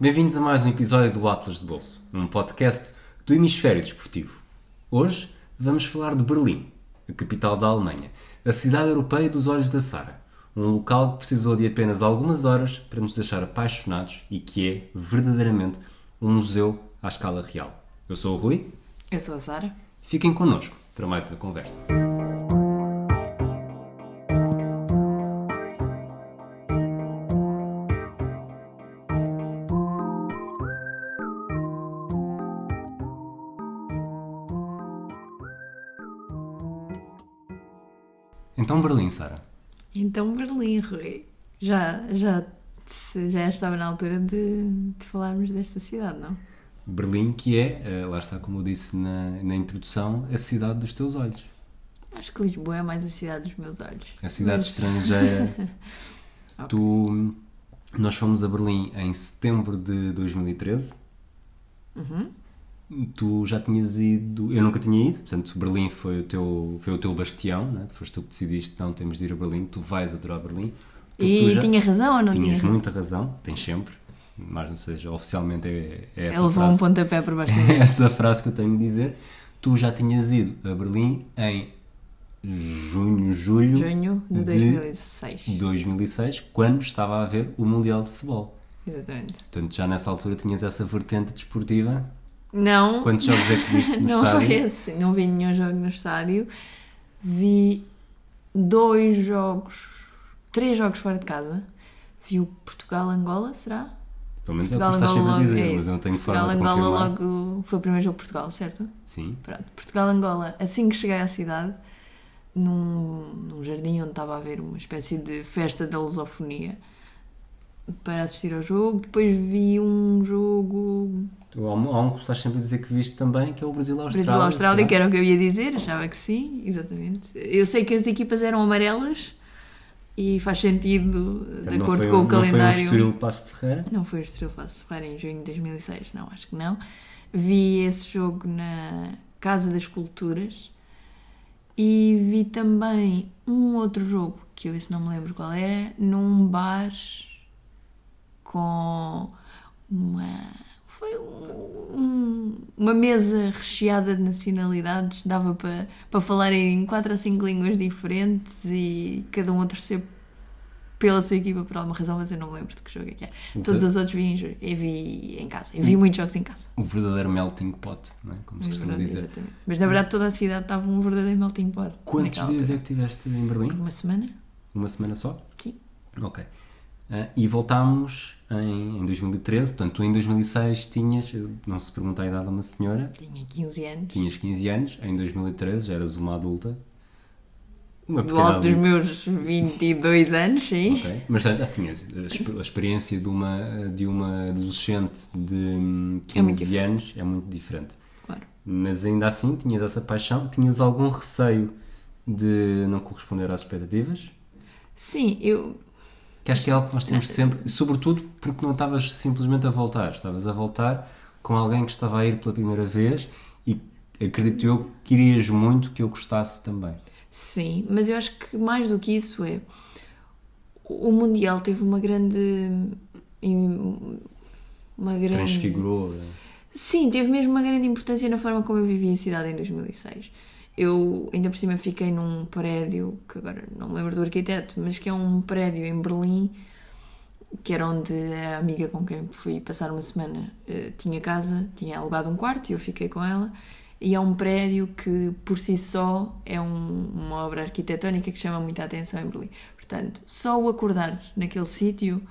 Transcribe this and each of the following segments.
Bem-vindos a mais um episódio do Atlas de Bolso, um podcast do Hemisfério Desportivo. Hoje vamos falar de Berlim, a capital da Alemanha, a cidade europeia dos olhos da Sara, um local que precisou de apenas algumas horas para nos deixar apaixonados e que é verdadeiramente um museu à escala real. Eu sou o Rui, Eu sou a Sara. fiquem connosco para mais uma conversa. Já, já, já estava na altura de, de falarmos desta cidade, não? Berlim que é, eh, lá está como eu disse na, na introdução, a cidade dos teus olhos. Acho que Lisboa é mais a cidade dos meus olhos. A cidade Mas- estrangeira. tu, nós fomos a Berlim em setembro de 2013. Uhum. Tu já tinhas ido, eu nunca tinha ido, portanto Berlim foi o teu, foi o teu bastião, né? foste tu que decidiste, não, temos de ir a Berlim, tu vais adorar Berlim. E já- tinha razão ou não tinha Tinhas muita razão, tens sempre, mas não seja, oficialmente é, é essa Ele levou um frase. pontapé por baixo É essa frase que eu tenho de dizer. Tu já tinhas ido a Berlim em junho, julho Junho de 2016. 2006, quando estava a haver o Mundial de Futebol. Exatamente. Portanto, já nessa altura tinhas essa vertente desportiva. Não. Quantos jogos é que viste no não estádio? foi esse. Não vi nenhum jogo no estádio. Vi dois jogos, três jogos fora de casa. Vi o Portugal-Angola, será? Pelo menos é o que estás sempre a dizer, é mas eu não tenho Portugal-Angola confirmar. logo foi o primeiro jogo de Portugal, certo? Sim. Pronto. Portugal-Angola, assim que cheguei à cidade, num, num jardim onde estava a haver uma espécie de festa da lusofonia para assistir ao jogo. Depois vi um jogo Tu, há um que estás sempre a dizer que viste também, que é o Brasil-Austrália. Brasil-Austrália, que era o que eu ia dizer, achava que sim, exatamente. Eu sei que as equipas eram amarelas e faz sentido de Portanto, não acordo foi com o calendário. Não foi o Estoril Passo de Ferreira? Não foi o Estoril Passo Ferreira em junho de 2006, não, acho que não. Vi esse jogo na Casa das Culturas e vi também um outro jogo, que eu esse não me lembro qual era, num bar com uma... Foi um- um- uma mesa recheada de nacionalidades, dava para, para falar em quatro ou cinco línguas diferentes e cada um a torcer pela sua equipa por alguma razão, mas eu não me lembro de que jogo é que era. Todos os outros vi em, eu vi em casa. Eu vi muitos jogos em casa. O verdadeiro melting pot, não é? como se É costuma dizer. exatamente. Mas na verdade toda a cidade estava um verdadeiro melting pot. Quantos dias é altura. que tiveste em Berlim? Uma semana? Uma semana só? Sim. Ok. Ah, e voltámos em, em 2013, portanto, tu em 2006 tinhas, não se pergunta a idade a uma senhora, Tinha 15 anos. tinhas 15 anos, em 2013 já eras uma adulta. Uma Do alto dos meus 22 anos, sim. Ok. Mas já, já tinhas a, exper- a experiência de uma, de uma adolescente de hum, É 15 anos é muito diferente. Claro. Mas ainda assim tinhas essa paixão, tinhas algum receio de não corresponder às expectativas? Sim, eu. Que acho que é algo que nós temos sempre, sobretudo porque não estavas simplesmente a voltar, estavas a voltar com alguém que estava a ir pela primeira vez e acredito eu que querias muito que eu gostasse também. Sim, mas eu acho que mais do que isso é. O Mundial teve uma grande. Uma grande. Transfigurou. eh, Sim, teve mesmo uma grande importância na forma como eu vivi a cidade em 2006. Eu, ainda por cima, fiquei num prédio, que agora não me lembro do arquiteto, mas que é um prédio em Berlim, que era onde a amiga com quem fui passar uma semana eh, tinha casa, tinha alugado um quarto e eu fiquei com ela. E é um prédio que, por si só, é um- uma obra arquitetónica que chama muita atenção em Berlim. Portanto, só o acordar naquele sítio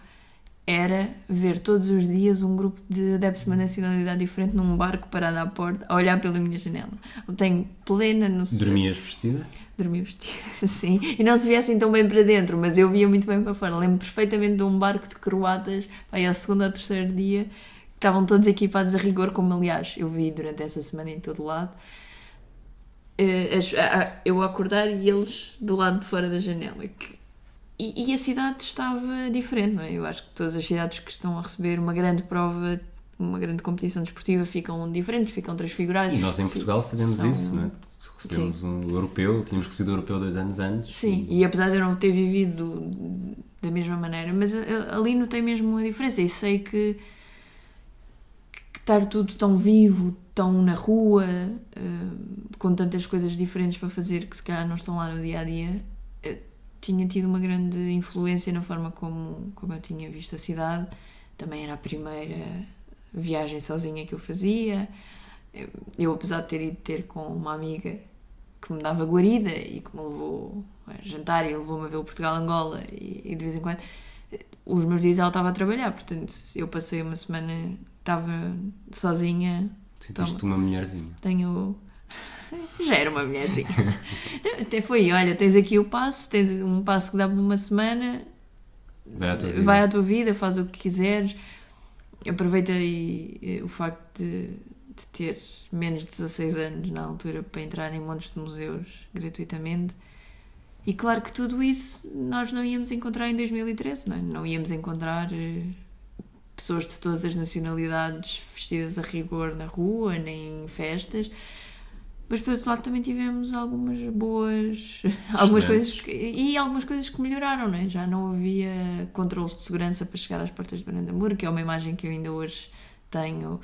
era ver todos os dias um grupo de adeptos de uma nacionalidade diferente num barco parado à porta, a olhar pela minha janela. Eu tenho plena noção. Dormias vestida? Dormia vestida, sim. E não se via assim tão bem para dentro, mas eu via muito bem para fora. Lembro perfeitamente de um barco de croatas, aí ao segundo ou terceiro dia, que estavam todos equipados a rigor, como aliás eu vi durante essa semana em todo lado. Eh, Eu acordar e eles do lado de fora da janela. que- E, e a cidade estava diferente, não é? Eu acho que todas as cidades que estão a receber uma grande prova, uma grande competição desportiva, ficam diferentes, ficam transfiguradas. E nós em Portugal sabemos São- isso, não é? Recebemos um europeu, tínhamos recebido o europeu dois anos antes. Sim, e apesar de eu não ter vivido da mesma maneira, mas ali notei mesmo a diferença e sei que que estar tudo tão vivo, tão na rua, uh, com tantas coisas diferentes para fazer que se calhar não estão lá no dia a dia, uh, tinha tido uma grande influência na forma como, como eu tinha visto a cidade. Também era a primeira viagem sozinha que eu fazia. Eu, apesar de ter ido ter com uma amiga que me dava guarida e que me levou a jantar e levou-me a ver o Portugal-Angola e, e, de vez em quando os meus dias ela estava a trabalhar, portanto eu passei uma semana, estava sozinha. Sentiste uma mulherzinha? Tenho. Já era uma mulherzinha. Até foi, olha, tens aqui o passo, tens um passo que dá por uma semana, vai à tua vida, vai à tua vida faz o que quiseres. Aproveita aí o facto de, de ter menos de 16 anos na altura para entrar em montes de museus gratuitamente. E claro que tudo isso nós não íamos encontrar em 2013, não, é? não íamos encontrar eh, pessoas de todas as nacionalidades vestidas a rigor na rua, nem em festas. Mas por outro lado também tivemos algumas boas algumas coisas que, e algumas coisas que melhoraram, não é? Já não havia controles de segurança para chegar às portas de Brandamburgo, que é uma imagem que eu ainda hoje tenho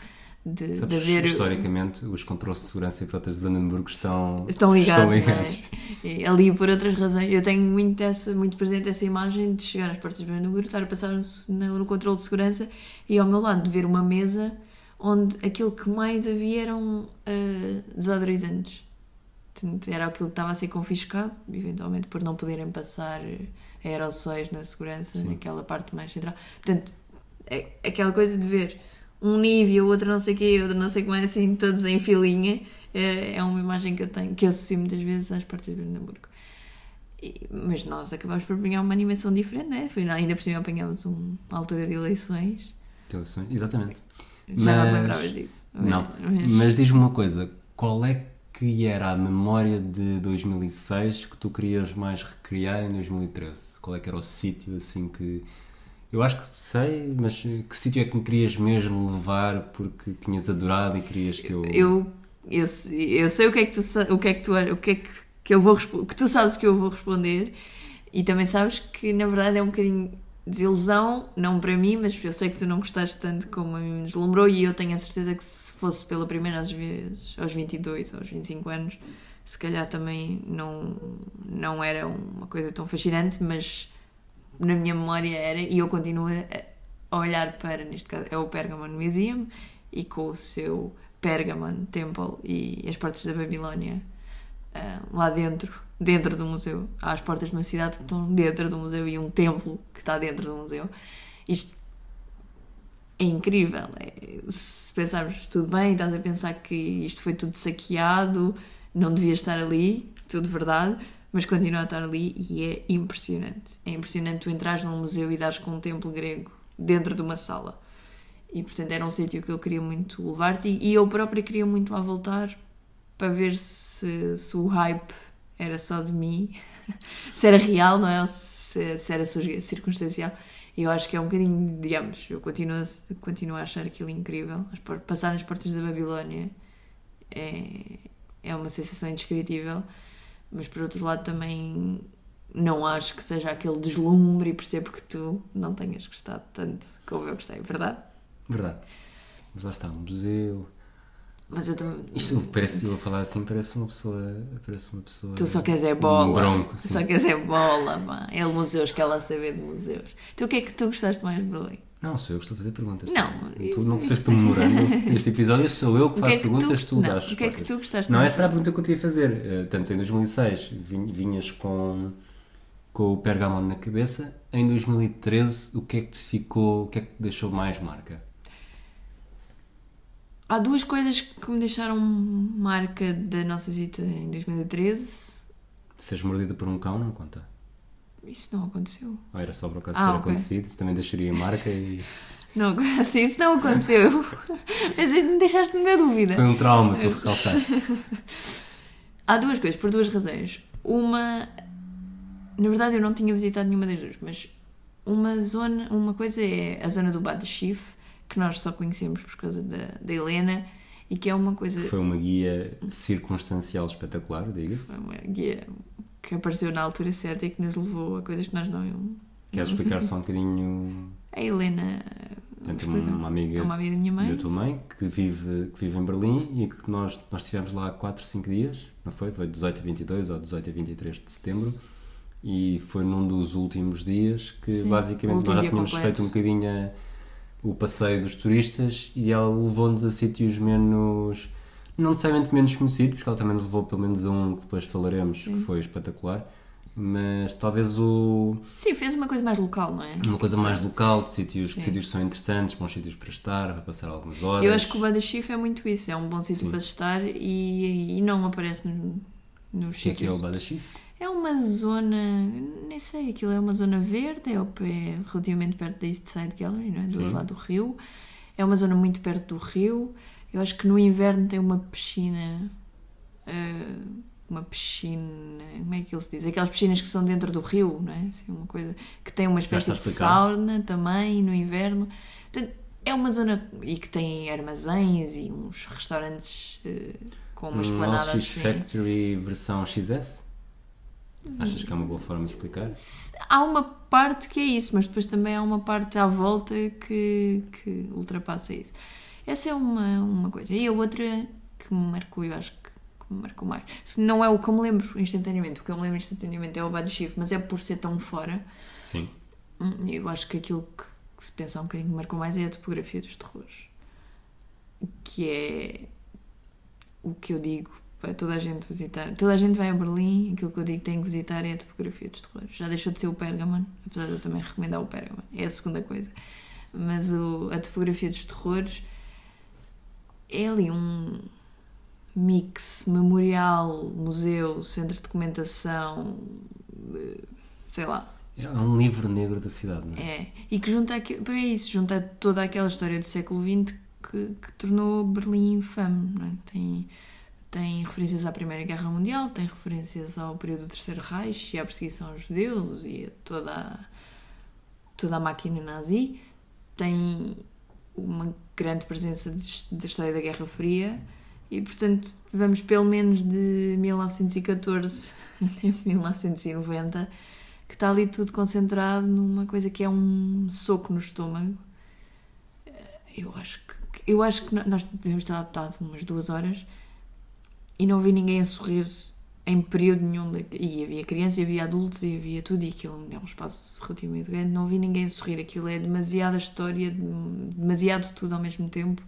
de, Sabes, de ver... Historicamente, os controles de segurança e portas de Brandenburgo estão, estão ligados. Estão ligados. É? ali por outras razões. Eu tenho muito, essa, muito presente essa imagem de chegar às portas de Brandenburgo, estar a passar no, no controle de segurança e ao meu lado de ver uma mesa onde aquilo que mais havia eram uh, desodorizantes. Era aquilo que estava a ser confiscado, eventualmente por não poderem passar aerossóis na segurança, Sim. naquela parte mais central. Portanto, é aquela coisa de ver um nível, outro não sei o quê, outro não sei como é, assim, todos em filinha. É, é uma imagem que eu tenho, que eu associo muitas vezes às portas de Brandemburgo. E, mas nós acabamos por apanhar uma animação diferente, não é? Foi, ainda por cima apanhámos uma altura de eleições. De eleições, exatamente. Já mas, não lembravas disso. Não, mas, mas diz-me uma coisa, qual é que era a memória de 2006 que tu querias mais recriar em 2013? Qual é que era o sítio assim que eu acho que sei, mas que sítio é que me querias mesmo levar porque tinhas adorado e querias que eu. Eu, eu, eu sei o que é que tu o que é que tu o que é que, que eu vou que tu sabes que eu vou responder e também sabes que na verdade é um bocadinho desilusão, não para mim, mas eu sei que tu não gostaste tanto como me deslumbrou e eu tenho a certeza que se fosse pela primeira vez aos 22 ou aos 25 anos, se calhar também não, não era uma coisa tão fascinante, mas na minha memória era, e eu continuo a olhar para, neste caso, é o Pergamon Museum e com o seu Pergamon Temple e as portas da Babilónia uh, lá dentro, dentro do museu. Há as portas de uma cidade que estão dentro do museu e um templo que está dentro do museu. Isto é incrível. É, se pensarmos tudo bem, estás a pensar que isto foi tudo saqueado, não devia estar ali, tudo verdade, mas continua a estar ali e é impressionante. É impressionante tu entrares num museu e dares com um templo grego dentro de uma sala. E portanto era um sítio que eu queria muito levar-te e eu própria queria muito lá voltar para ver se, se o hype era só de mim, se era real, não é? Ou se, se era circunstancial. E eu acho que é um bocadinho, digamos, eu continuo, continuo a achar aquilo incrível. Passar nas portas da Babilónia é, é uma sensação indescritível mas por outro lado também não acho que seja aquele deslumbre e percebo que tu não tenhas gostado tanto como eu gostei, verdade? Verdade. Mas lá está, um museu. Mas eu também. Isto parece, eu a falar assim, parece uma pessoa. Parece uma pessoa. Tu só queres é bola. Um bronco, assim. Só queres é bola, pá. É museus que ela saber de museus. Então o que é que tu gostaste mais de Berlim? Não, sou eu que estou a fazer perguntas. Não. Tu não fizeste um memorando. Este episódio sou eu que faço que é que perguntas, tu, tu não, dás O que é que tu gostaste Não, essa era a pergunta que eu te ia fazer. Uh, tanto em 2006 vinhas com, com o Pergamon na cabeça. Em 2013, o que é que te ficou, o que é que te deixou mais marca? Há duas coisas que me deixaram marca da nossa visita em 2013. Seres mordida por um cão, não conta? Isso não aconteceu. Ou era só por acaso ah, ter okay. acontecido, também deixaria marca e. Não, isso não aconteceu. Mas deixaste-me na dúvida. Foi um trauma, tu recalcaste. Há duas coisas, por duas razões. Uma. Na verdade, eu não tinha visitado nenhuma das duas, mas uma zona. Uma coisa é a zona do Badachif, que nós só conhecemos por causa da, da Helena e que é uma coisa. Foi uma guia circunstancial espetacular, diga-se. Foi uma guia que apareceu na altura certa e que nos levou a coisas que nós não. Queres explicar só um bocadinho? A Helena Portanto, uma amiga, É uma amiga da minha mãe. da tua mãe que vive, que vive em Berlim e que nós, nós estivemos lá 4, 5 dias, não foi? Foi 18 a 22 ou 18 a 23 de setembro e foi num dos últimos dias que Sim, basicamente nós já tínhamos completo. feito um bocadinho a- o passeio dos turistas e ela levou-nos a sítios menos, não necessariamente menos conhecidos, porque ela também nos levou pelo menos a um que depois falaremos, que foi espetacular, mas talvez o, Sim, fez uma coisa mais local, não é? uma coisa mais local, de sítios, que Sim. sítios são interessantes, bons sítios para estar, para passar algumas horas. Eu acho que o Badachif é muito isso, é um bom sítio Sim. para estar e, e não aparece no, nos O que é que é o sítios. Badachif? É uma zona, nem sei, aquilo é uma zona verde, é pé, relativamente perto da East Side Gallery, não é? Do outro lado do rio. É uma zona muito perto do rio. Eu acho que no inverno tem uma piscina. eh, uma piscina. Como é que ele se diz? Aquelas piscinas que são dentro do rio, não é? Assim, uma coisa. Que tem uma espécie de sauna também no inverno. Portanto, é uma zona. e que tem armazéns e uns restaurantes eh, com uma Um esplanada assim. Factory versão XS? Achas que é uma boa forma de explicar? há uma parte que é isso, mas depois também há uma parte à volta que, que ultrapassa isso. Essa é uma, uma coisa. E a outra que me marcou, eu acho que, que me marcou mais. Se não é o que eu me lembro instantaneamente, o que eu me lembro instantaneamente é o Bad Chief, mas é por ser tão fora. Sim. hum, Eu acho que aquilo que, que se pensa um bocadinho que me marcou mais é a topografia dos terrores. Que é o que eu digo para toda a gente visitar. Toda a gente vai a Berlim, aquilo que eu digo que tem que visitar é a topografia dos terrores. Já deixou de ser o Pergamon, apesar de eu também recomendar o Pergamon, é a segunda coisa. Mas o- a topografia dos terrores é ali um mix memorial, museu, centro de documentação, eh, sei lá, É um livro negro da cidade, não é? é, e que junta, para isso, junta toda aquela história do século XX que, que tornou Berlim infame. Não é? tem, tem referências à Primeira Guerra Mundial, tem referências ao período do Terceiro Reich e à perseguição aos judeus e a toda a, toda a máquina nazi. Tem uma grande presença da história da Guerra Fria e, portanto, vamos pelo menos de 1914 até 1990 que está ali tudo concentrado numa coisa que é um soco no estômago. Eh, Eu acho que eu acho que nós devemos ter adaptado umas duas horas e não vi ninguém a sorrir em período nenhum. da- E havia crianças, e havia adultos, e havia tudo, e aquilo é um espaço relativamente grande. Não vi ninguém a sorrir. Aquilo é demasiada história, dem- demasiado tudo ao mesmo tempo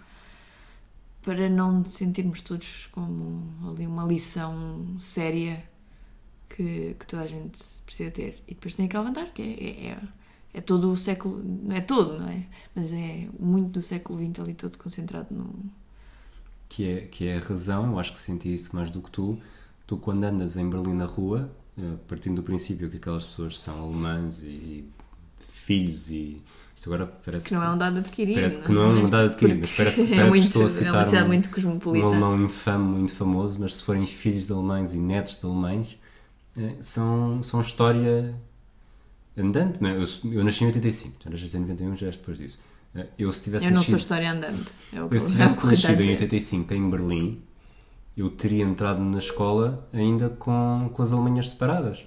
para não sentirmos todos como ali uma lição séria que, que toda a gente precisa ter. E depois tem aquela vantagem que é, é, é, é todo o século, não é todo, não é? Mas é muito do século XX ali todo concentrado no. Que, é, que é a razão, eu acho que senti isso mais do que tu. Tu, quando andas em Berlim na rua, eh, partindo do princípio que aquelas pessoas são alemãs e filhos e. Isto agora parece. Que não é um dado adquirido. Parece que não é um dado adquirido, mas parece, Porque parece é, que muito, estou a é citar uma cidade um, muito um cosmopolita. alemão infame, muito famoso, mas se forem filhos de alemães e netos de alemães, eh, são, são história andante. Não é? eu, eu nasci em 85, já nasci em 91, já é depois disso. Eh, Eu, se tivesse Eu não nascido, sou história andante. É o que eu, se é tivesse a nascido em dizer. 85 em Berlim, eu teria entrado na escola ainda com, com as Alemanhas separadas.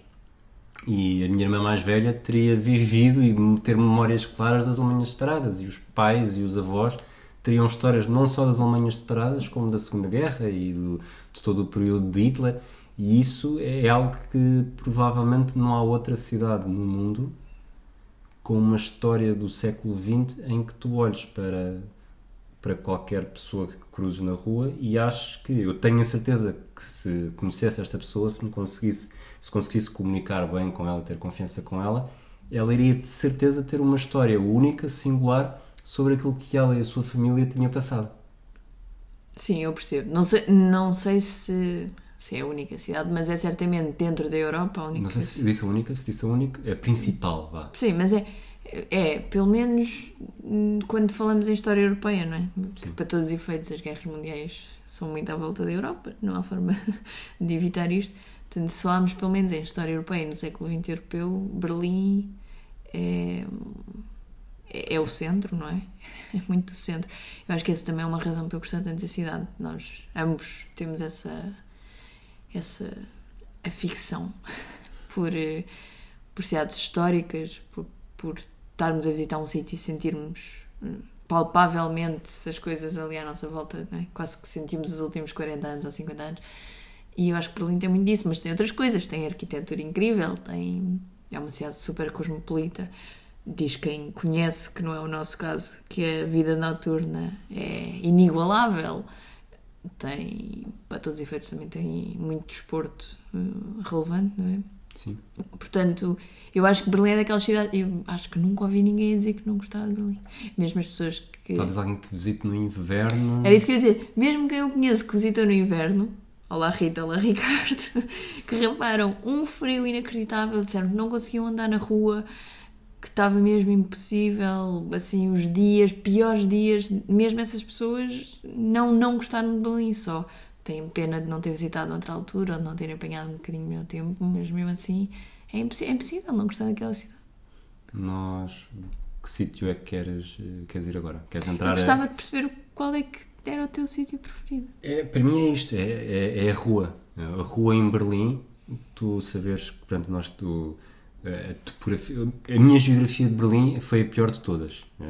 E a minha irmã mais velha teria vivido e ter memórias claras das Alemanhas separadas. E os pais e os avós teriam histórias não só das Alemanhas separadas, como da Segunda Guerra e do, de todo o período de Hitler. E isso é algo que provavelmente não há outra cidade no mundo com uma história do século XX em que tu olhes para, para qualquer pessoa que cruzes na rua e acho que eu tenho a certeza que se conhecesse esta pessoa, se me conseguisse, se conseguisse comunicar bem com ela, ter confiança com ela, ela iria de certeza ter uma história única, singular, sobre aquilo que ela e a sua família tinham passado. Sim, eu percebo. Não sei, não sei se, se é a única cidade, mas é certamente dentro da Europa a única Não sei se disse a única, se disse a única, é a principal, vá. Sim, mas é, é pelo menos hum, quando falamos em história europeia, não é? Porque para todos os efeitos as guerras mundiais são muito à volta da Europa, não há forma de evitar isto. Portanto, se falarmos pelo menos em história europeia no século XX europeu, Berlim é, é, é o centro, não é? É muito do centro. Eu acho que essa também é uma razão para eu gostar tanto da cidade. Nós ambos temos essa, essa aficção por, eh, por cidades históricas, por, por estarmos a visitar um sítio e sentirmos hum, palpavelmente as coisas ali à nossa volta, é? quase que sentimos os últimos 40 anos ou 50 anos. E eu acho que Berlim tem muito disso, mas tem outras coisas. Tem arquitetura incrível, tem... é uma cidade super cosmopolita. Diz quem conhece, que não é o nosso caso, que a vida noturna é inigualável. Tem, para todos os efeitos, também tem muito desporto uh, relevante, não é? Sim. Portanto, eu acho que Berlim é daquelas cidades. Eu acho que nunca ouvi ninguém dizer que não gostava de Berlim. Mesmo as pessoas que. Talvez alguém que visite no inverno. Era isso que eu ia dizer. Mesmo quem eu conheço que visitou no inverno, olá Rita, olá Ricardo, que reparam um frio inacreditável, disseram que não conseguiam andar na rua, que estava mesmo impossível, assim, os dias, piores dias, mesmo essas pessoas não, não gostaram de Berlim só. Têm pena de não ter visitado noutra altura ou de não terem apanhado um bocadinho melhor tempo, mas mesmo assim é, impossi é impossível não gostar daquela cidade. Nós. Que sítio é que queres, eh, queres ir agora? Queres entrar Eu a- gostava de perceber qual é que era o teu sítio preferido. É, para mim é isto, é, é, é a rua. A rua em Berlim, tu saberes que, portanto, nós, tu, a, topografia- a minha geografia de Berlim foi a pior de todas. Eh,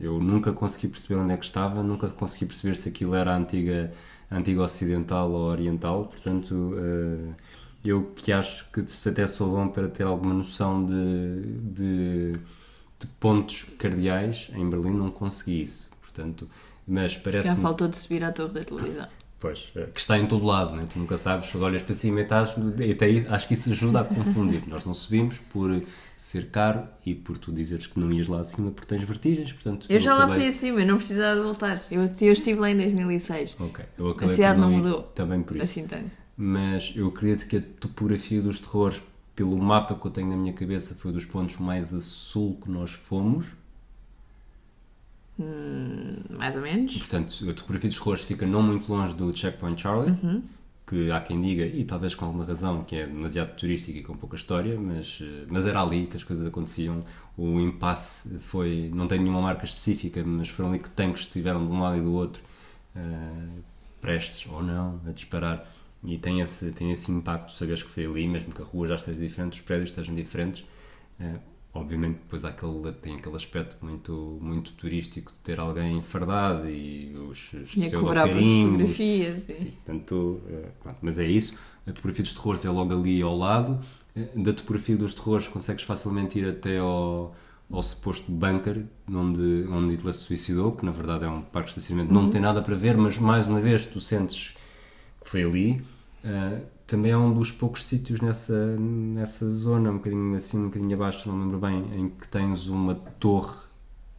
Eu nunca consegui perceber onde é que estava, nunca consegui perceber se aquilo era a antiga, a antiga ocidental ou oriental, portanto, eh, eu que acho que até sou bom para ter alguma noção de, de, de pontos cardeais, em Berlim não consegui isso, portanto, mas Se parece calhar faltou de subir à torre da televisão. Pois, é, que está em todo lado, né? tu nunca sabes, olhas para cima e estás, e até isso- acho que isso ajuda a confundir. Nós não subimos por ser caro e por tu dizeres que não ias lá acima porque tens vertigens, portanto... Eu já lá acabei- fui acima, eu não precisava de voltar. Eu, eu estive lá em 2006. Ok, eu acabei cidade por não mudou. Também por isso. Assim tanto. Mas eu acredito que a topografia dos terrores, pelo mapa que eu tenho na minha cabeça, foi dos pontos mais a sul que nós fomos. Mais ou menos. Portanto, a topografia dos terrores fica não muito longe do Checkpoint Charlie, Uhum. que há quem diga, e talvez com alguma razão, que é demasiado turístico e com pouca história, mas, eh, mas era ali que as coisas aconteciam. O impasse foi, não tem nenhuma marca específica, mas foram ali que tanques estiveram de um lado e do outro, eh, prestes ou não a disparar. E tem esse, tem esse impacto, saberes que foi ali, mesmo que a rua já esteja diferente, os prédios estejam diferentes. Eh, obviamente, depois há aquele, tem aquele aspecto muito, muito turístico de ter alguém fardado e os, os a pseudo cobrar por carimbos. fotografias. e- Sim, portanto, eh, pronto, mas é isso. A topografia dos terrores é logo ali ao lado. Eh, Da topografia dos terrores consegues facilmente ir até ao, ao suposto bunker onde, onde Hitler se suicidou, que na verdade é um parque de estacionamento, não tem nada para ver, mas mais uma vez tu sentes que foi ali. Eh, também é um dos poucos sítios nessa, nessa zona, um bocadinho assim, um bocadinho abaixo, não me lembro bem, em que tens uma torre,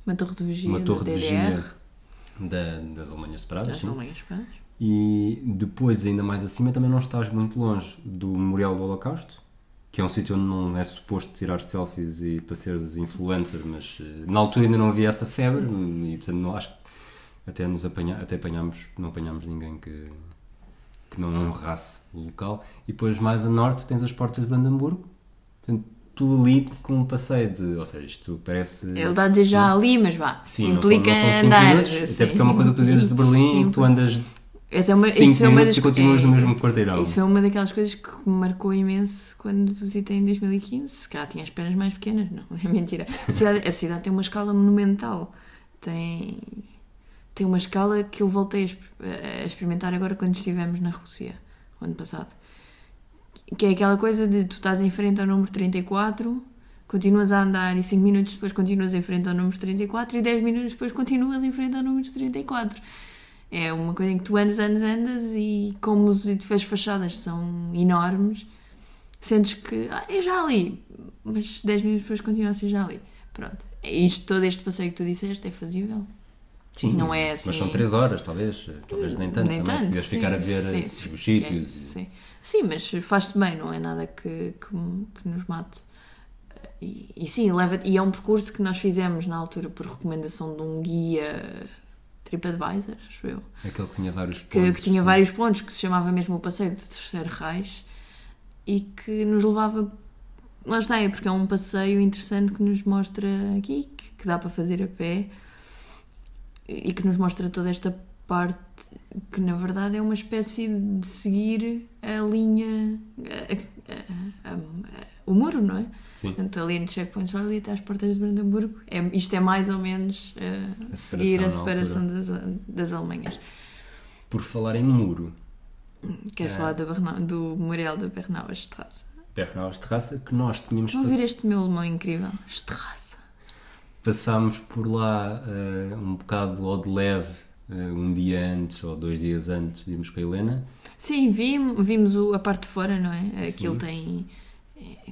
Uma torre de vigia uma torre de vigia da- das Alemanhas separadas. das sim. Alemanhas Separadas. E depois, ainda mais acima, também não estás muito longe do Memorial do Holocausto, que é um sítio onde não é suposto tirar selfies e para seres influencer, mas eh, na altura ainda não havia essa febre e portanto não, acho que até nos apanha, até apanhámos, não apanhámos ninguém que, que não honrasse o local. E depois mais a norte tens as portas de Brandemburgo, portanto, tu ali com um passeio de, ou seja, isto parece... Ele está a dizer já ali, mas vá. Sim, não implica são, não são cinco andar. minutos, assim. até porque é uma coisa que tu dizes de Berlim, que tu andas Essa é uma, 5 isso é uma minutos das e continuas no é- mesmo quarteirão. Isso foi uma daquelas coisas que me marcou imenso quando visitei em 2015. Se calhar tinha as pernas mais pequenas, não, é mentira. A cidade, a cidade tem uma escala monumental. Tem, tem uma escala que eu voltei a, exp- a experimentar agora quando estivemos na Rússia, o ano passado. Que é aquela coisa de tu estás em frente ao número 34, continuas a andar e 5 minutos depois continuas em frente ao número 34 e 10 minutos depois continuas em frente ao número 34. É uma coisa em que tu andas, andas, andas e como edifícios fachadas são enormes, sentes que ah, é já ali, mas 10 minutos depois continua a ser já ali. Pronto. É Isto, todo este passeio que tu disseste é fazível. Sim, Não é assim- Mas são 3 horas, talvez. Talvez nem tanto. Nem também, tanto, se sim, ficar a ver sim, eh, se- os sítios. é, e- sim. sim, mas faz-se bem, não é nada que, que, que nos mate. E, e sim, leva e é um percurso que nós fizemos na altura por recomendação de um guia TripAdvisor, acho eu, Aquele que tinha vários que, pontos. que tinha sim. vários pontos, que se chamava mesmo o Passeio do Terceiro Reich e que nos levava. Lá está, é porque é um passeio interessante que nos mostra aqui, que, que dá para fazer a pé e que nos mostra toda esta parte que na verdade é uma espécie de seguir a linha, a- a- a- o muro, não é? Sim. Portanto, ali no Checkpoint Charlie está às portas de Brandemburgo. É, isto é mais ou menos eh, A seguir a separação das, das Alemanhas. Por falar em muro, Queres É. falar da Bernau- do Memorial da Bernauer Straße? Bernauer Terraça, que nós tínhamos Vão ouvir pass- este meu alemão incrível. Straße. Passámos por lá eh, um bocado ao de leve, eh, um dia antes ou dois dias antes de irmos com a Helena. Sim, vim- vimos o- a parte de fora, não é? Aquilo Sim. tem. é,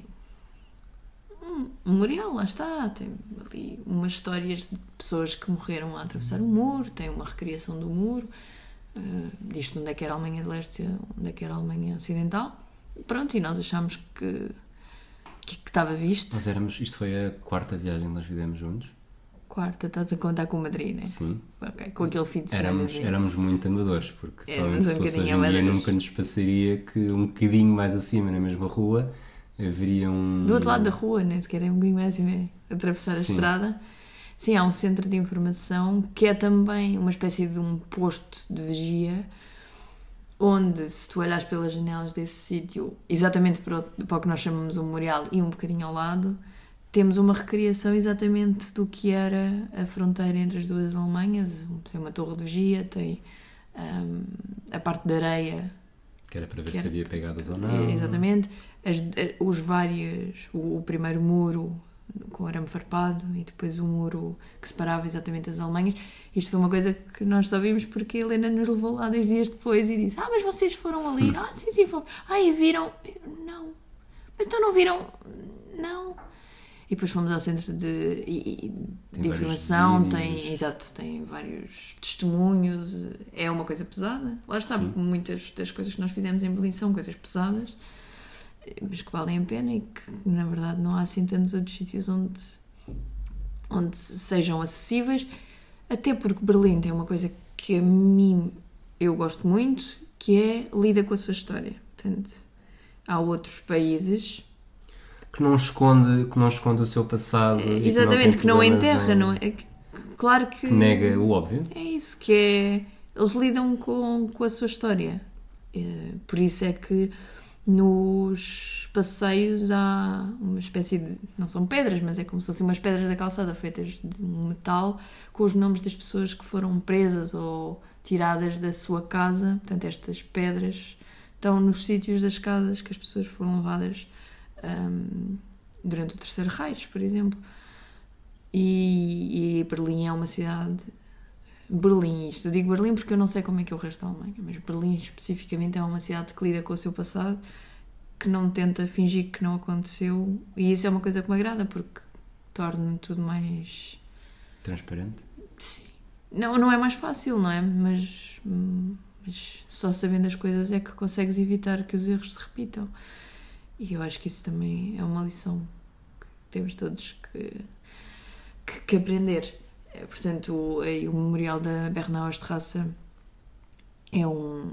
um memorial, lá está. Tem ali umas histórias de pessoas que morreram a atravessar o muro, tem uma recriação do muro, uh, diz-te onde é que era a Alemanha de Leste, onde é que era a Alemanha Ocidental. Pronto, e nós achámos que, que, que estava visto. Nós éramos, isto foi a quarta viagem que nós fizemos juntos. Quarta, estás a contar com o Madrid, né? Sim. Ok, com aquele fim de semana. Éramos, éramos muito amadores, porque Éramos provavelmente se um fosse hoje bocadinho em dia amadores. nunca nos passaria que um bocadinho mais acima, na mesma rua, haveria um... Do outro lado da rua, nem sequer é um bocadinho mais é atravessar a Sim. estrada. Sim, há um centro de informação que é também uma espécie de um posto de vigia, onde, se tu olhares pelas janelas desse sítio, exatamente para o, para o que nós chamamos o memorial e um bocadinho ao lado, temos uma recriação exatamente do que era a fronteira entre as duas Alemanhas. Tem uma torre de vigia, tem hum, a parte da areia Que era para ver Que se era- havia pegadas ou não. é, Exatamente. As, eh, os vários. O, o primeiro muro com arame farpado e depois o muro que separava exatamente as Alemanhas. Isto foi uma coisa que nós só vimos porque a Helena nos levou lá dois dias depois e disse: Ah, mas vocês foram ali? Ah, sim, sim, fomos. Ah, e viram? Não. Mas então não viram? Não. E depois fomos ao centro de, de informação, tem, exato, tem vários testemunhos, é uma coisa pesada. Lá está, Sim. muitas das coisas que nós fizemos em Berlim são coisas pesadas, mas que valem a pena e que, na verdade, não há assim tantos outros sítios onde, onde sejam acessíveis, até porque Berlim tem uma coisa que a mim eu gosto muito, que é lida com a sua história. Portanto, há outros países Que não esconde, que não esconde o seu passado. e Exatamente, que não, tem enterra, problemas não é? É que- Claro que. Que nega o óbvio. É isso, que é. Eles lidam com, com a sua história. É, por isso é que nos passeios há uma espécie de. Não são pedras, mas é como se fossem umas pedras da calçada feitas de um metal com os nomes das pessoas que foram presas ou tiradas da sua casa. Portanto, estas pedras estão nos sítios das casas que as pessoas foram levadas hum, durante o Terceiro Reich, por exemplo. E, e Berlim é uma cidade. Berlim, isto eu digo Berlim porque eu não sei como é que é o resto da Alemanha, mas Berlim especificamente é uma cidade que lida com o seu passado, que não tenta fingir que não aconteceu, e isso é uma coisa que me agrada porque torna tudo mais. Transparente. Sim. Não, não é mais fácil, não é? Mas, mas só sabendo as coisas é que consegues evitar que os erros se repitam. E eu acho que isso também é uma lição que temos todos que, que, que aprender. É, Portanto, o, aí o Memorial da Bernauer Straße é um.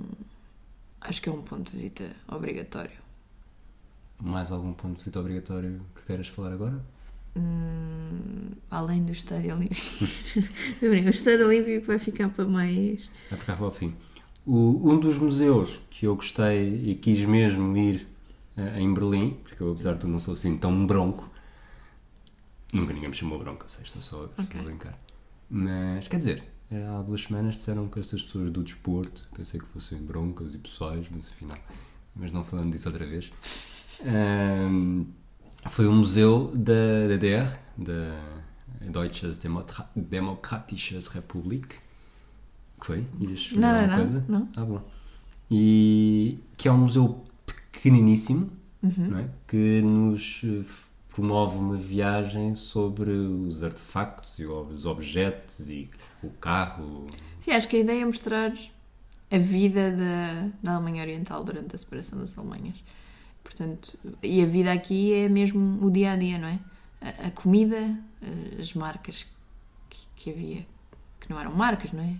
Acho que é um ponto de visita obrigatório. Mais algum ponto de visita obrigatório que queiras falar agora? Hum, além do Estádio Olímpico. O Estádio Olímpico vai ficar para mais. Vai ficar para o fim. O- um dos museus que eu gostei e quis mesmo ir eh, em Berlim, porque eu, apesar de tudo, não sou assim tão bronco, nunca ninguém me chamou bronco, eu sei, estou só, estou Ok. a brincar. Mas, quer dizer, há duas semanas disseram que estas pessoas do desporto, pensei que fossem broncas e pessoais, mas afinal, mas não falando disso outra vez, Ahm, foi um museu da DDR, da Deutsches Demotra- Demokratisches Republik. Que foi? Ias Não, não, coisa? não. Ah, bom. E que é um museu pequeniníssimo, Uhum. não é? que nos eh, promove uma viagem sobre os artefactos e os objetos e o carro. Sim, acho que a ideia é mostrar a vida da, da Alemanha Oriental durante a separação das Alemanhas. Portanto, e a vida aqui é mesmo o dia a dia, não é? A, a comida, as marcas que, que havia, que não eram marcas, não é?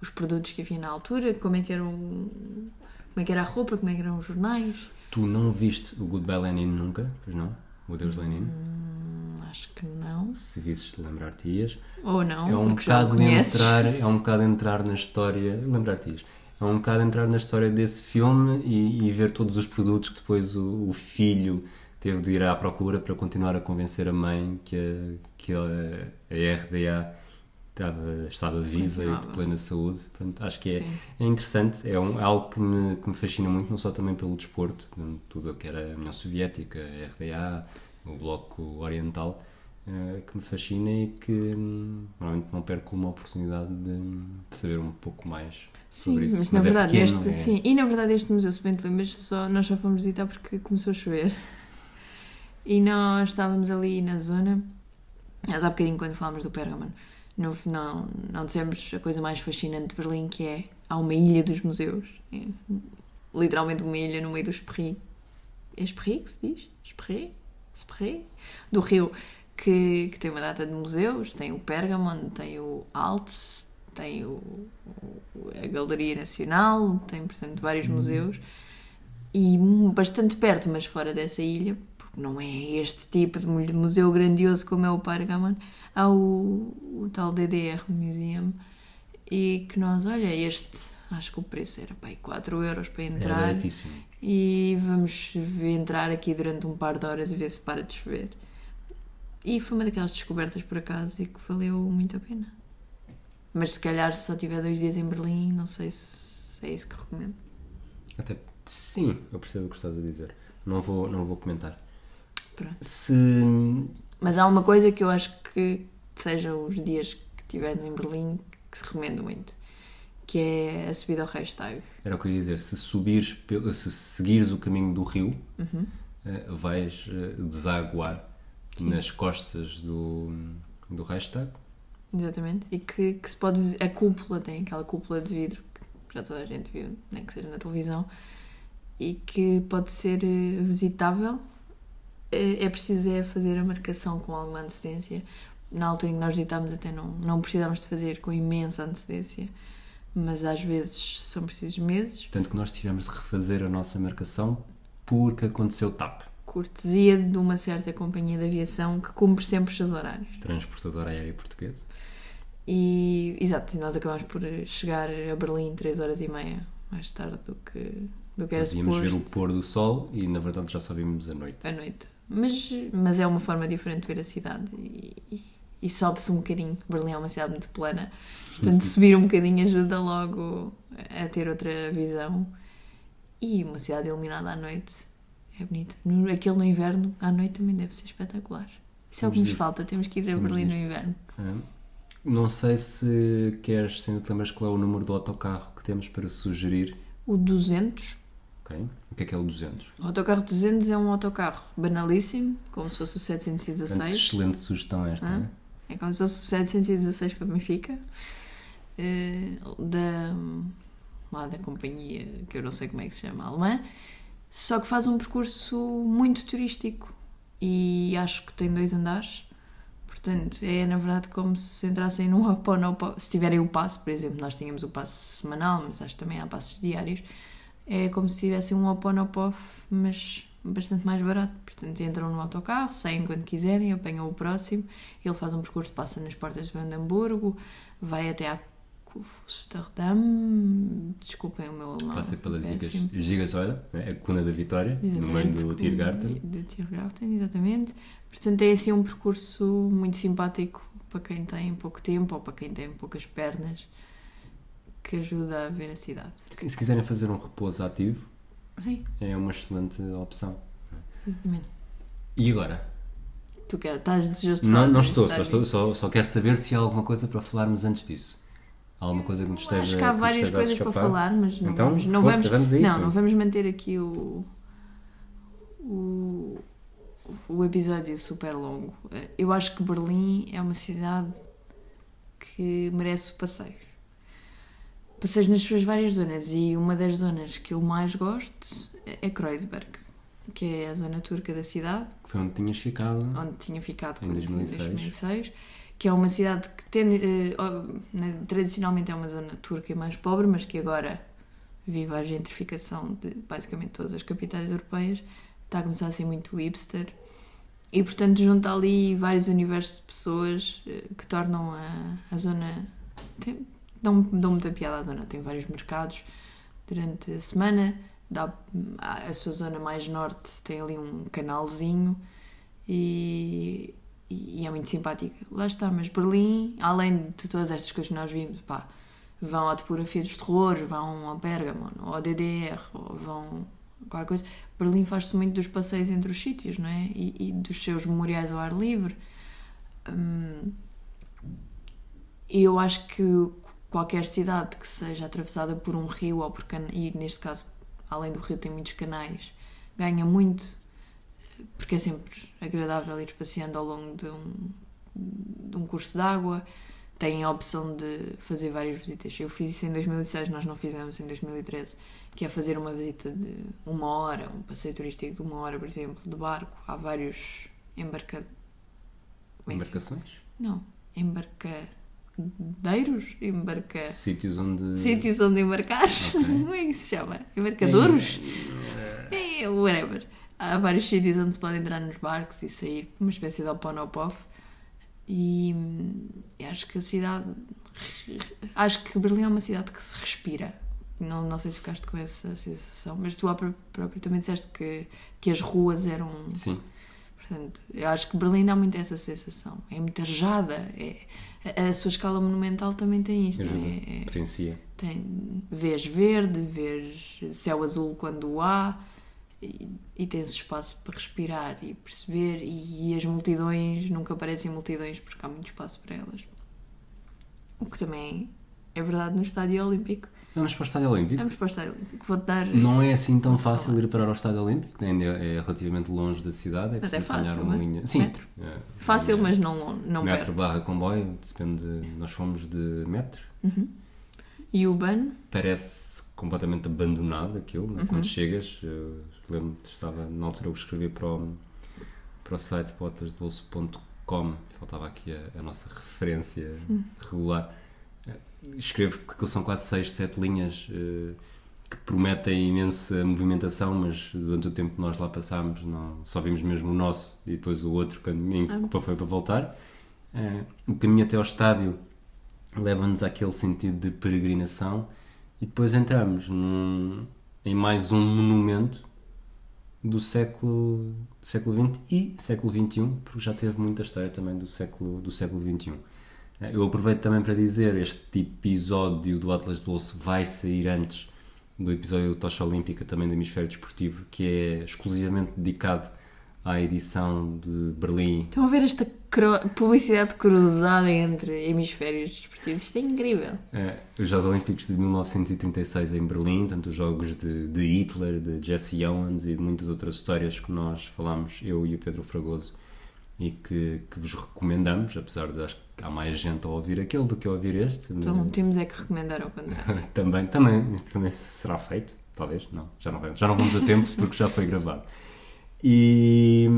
Os produtos que havia na altura, como é que eram. Como é que era a roupa, como é que eram os jornais. Tu não viste o Goodbye Lenin nunca, pois não? O Deus Lenin? Hum, acho que não. Se visses, lembrar-te-ias. Ou não, é um bocado entrar é um bocado entrar na história lembrar-te é um bocado entrar na história desse filme e, e ver todos os produtos que depois o, o filho teve de ir à procura para continuar a convencer a mãe que a, que a, a RDA estava, estava viva e de plena saúde. Portanto, acho que é, é interessante, é um, algo que me, que me fascina muito, não só também pelo desporto, de tudo o que era a União Soviética, a RDA, o Bloco Oriental, eh, que me fascina e que normalmente não perco uma oportunidade de, de saber um pouco mais Sim, sobre isso. mas na é verdade pequeno, este, é- sim, e na verdade este museu, se bem te lembras, só, nós só fomos visitar porque começou a chover. E nós estávamos ali na zona, mas há bocadinho quando falámos do Pergamon, no final não dissemos a coisa mais fascinante de Berlim que é há uma ilha dos museus. É, literalmente uma ilha no meio do Spree. É Spree que se diz? Spree? Spree? Do rio, que, que tem uma data de museus, tem o Pergamon, tem o Alts, tem o, a Galeria Nacional, tem, portanto, vários museus. E bastante perto, mas fora dessa ilha, porque não é este tipo de mu- museu grandioso como é o Pergamon, há o, o tal DDR Museum. E que nós, olha, este, acho que o preço era aí 4 euros para entrar. E vamos entrar aqui durante um par de horas e ver se para de chover. E foi uma daquelas descobertas por acaso e que valeu muito a pena. Mas se calhar se só tiver dois dias em Berlim, não sei se é isso que recomendo. Até, sim, eu percebo o que estás a dizer. Não vou, não vou comentar. Pronto. Se. Mas há uma coisa que eu acho que seja os dias que tiveres em Berlim que se recomendo muito, que é a subida ao hashtag. Era o que eu ia dizer. Se subires, se seguires o caminho do rio, Uhum. eh, vais eh, desaguar nas costas do, do hashtag. Exatamente. E que, que se pode. A cúpula tem aquela cúpula de vidro que já toda a gente viu, nem que seja na televisão, e que pode ser eh, visitável. É é preciso é fazer a marcação com alguma antecedência. Na altura em que nós visitámos, até não, não precisávamos de fazer com imensa antecedência, mas às vezes são precisos meses. Tanto que nós tivemos de refazer a nossa marcação porque aconteceu TAP, Cortesia de uma certa companhia de aviação que cumpre sempre os seus horários. Transportadora Aérea Portuguesa. E, exato, nós acabámos por chegar a Berlim 3 horas e meia mais tarde do que, do que era Nós íamos ver o pôr do sol e na verdade já só vimos a noite. à noite. Mas, mas é uma forma diferente de ver a cidade e, e- sobe-se um bocadinho. Berlim é uma cidade muito plana, portanto, subir um bocadinho ajuda logo a ter outra visão. E uma cidade iluminada à noite é bonito. No, aquele no inverno, à noite também deve ser espetacular. Isso é o que nos ir. falta, temos que ir a Temos Berlim no inverno. Ah, Não sei se queres, se ainda te lembras qual é o número do autocarro que temos para sugerir. O 200 Ok? O que é que é o 200? O autocarro 200 é um autocarro banalíssimo, como se fosse o Portanto, 716. excelente sugestão esta, Ah. né? É como se fosse o 716 para Benfica. eh, da, lá da companhia, que eu não sei como é que se chama, alemã. Só que faz um percurso muito turístico. E acho que tem dois andares. Portanto, é na verdade como se entrassem num Ho'oponopono. Se tiverem o passe, por exemplo, nós tínhamos o passe semanal, mas acho que também há passes diários. É como se tivessem um Ho'oponopono, mas bastante mais barato. Portanto, entram no autocarro, saem quando quiserem, apanham o próximo. Ele faz um percurso, passa nas portas de Brandemburgo, vai até à Kufsterdam. Desculpem o meu alemão. Passei pelas gigas, péssimo. gigas olha, né? a coluna da Vitória, no meio Exatamente, do Tiergarten. Do Tiergarten, exatamente. Portanto, é assim um percurso muito simpático para quem tem pouco tempo ou para quem tem poucas pernas, que ajuda a ver a cidade. Se quiserem fazer um repouso ativo, Sim, é uma excelente opção. exatamente. E agora? Tu quer, estás desejoso de Não, falar não do estou, só, estou só, só quero saber se há alguma coisa para falarmos antes disso. Há alguma coisa que nos esteja Acho que há várias coisas para falar, mas não Então, vamos, não força, vamos, vamos isso. não, não vamos manter aqui o, o, o episódio super longo. Eu acho que Berlim é uma cidade que merece o passeio. Passeio nas suas várias zonas e uma das zonas que eu mais gosto é Kreuzberg, que é a zona turca da cidade Que foi onde tinhas ficado. onde tinha ficado Em quando- 2006. 2006, que é uma cidade que tende, eh, ó, né, tradicionalmente é uma zona turca mais pobre, mas que agora vive a gentrificação de basicamente todas as capitais europeias, está a começar a ser muito hipster e portanto junta ali vários universos de pessoas eh, que tornam a, a zona tem, dão, dão muita piada à zona, tem vários mercados durante a semana dá, a sua zona mais norte tem ali um canalzinho e, e é muito simpática. Lá está, mas Berlim, além de todas estas coisas que nós vimos, pá, vão à topografia dos terrores, vão ao Bergamo, ou ao DDR, ou vão qualquer coisa. Berlim faz-se muito dos passeios entre os sítios, não é? E, e dos seus memoriais ao ar livre. Hum, eu acho que qualquer cidade que seja atravessada por um rio ou por cana e neste caso, além do rio, tem muitos canais, ganha muito porque é sempre agradável ir passeando ao longo de um, de um curso de água. Tem a opção de fazer várias visitas. Eu fiz isso em 2006, nós não fizemos em 2013, que é fazer uma visita de uma hora, um passeio turístico de uma hora, por exemplo, de barco. Há vários embarca... é? Embarcações? Não, embarcadeiros? Embarca... Sítios onde. Sítios onde embarcar. Ok. Como é que se chama? Embarcadouros? É, whatever. Há vários sítios onde se pode entrar nos barcos e sair, uma espécie de oponopof. E eu acho que a cidade. Acho que Berlim é uma cidade que se respira. Não, não sei se ficaste com essa sensação, mas tu pró- próprio também disseste que, que as ruas eram. Sim. Portanto, eu acho que Berlim dá muito essa sensação. É muito arejada. É, a, a sua escala monumental também tem isto. Ajuda. é? É- Potencia. tem, vês verde, vês céu azul quando há e, e tens espaço para respirar e perceber e, as multidões nunca parecem multidões porque há muito espaço para elas. O que também é verdade no Estádio Olímpico. Vamos para o Estádio Olímpico. Vamos para o Estádio Olímpico. Vou-te dar. Não é assim tão Vou fácil ir parar ao Estádio Olímpico, ainda é relativamente longe da cidade. É Mas é fácil, uma não é? linha. Sim. Metro. é, Fácil, é, mas não, não Metro perto. barra comboio, depende. Nós fomos de metro. E o ban? Parece completamente abandonado aquilo. né? Uhum. Quando chegas, eu lembro que estava na altura eu escrevi para o, para o site botasdebolso.com, faltava aqui a, a nossa referência Hum. regular. Escrevo que são quase 6, 7 linhas eh, que prometem imensa movimentação, mas durante o tempo que nós lá passámos não, só vimos mesmo o nosso e depois o outro, quando nem Ah. culpa foi para voltar. Eh, o caminho até ao estádio leva-nos àquele sentido de peregrinação e depois entramos num- em mais um monumento do século, do século XX e século XXI, porque já teve muita história também do século, do século XXI. Eu aproveito também para dizer, este episódio do Atlas de Bolso vai sair antes do episódio do Tocha Olímpica, também do Hemisfério Desportivo, que é exclusivamente dedicado à edição de Berlim Estão a ver esta publicidade cruzada entre hemisférios desportivos? Isto é incrível. É, os Jogos Olímpicos de 1936 em Berlim, tanto os jogos de, de Hitler, de Jesse Owens e de muitas outras histórias que nós falámos, eu e o Pedro Fragoso, e que, que vos recomendamos, apesar de acho que há mais gente a ouvir aquele do que a ouvir este. mas- Então temos é que recomendar ao contrário. também, também, também será feito, talvez, não, já não, vamos- já não vamos a tempo porque já foi gravado. E,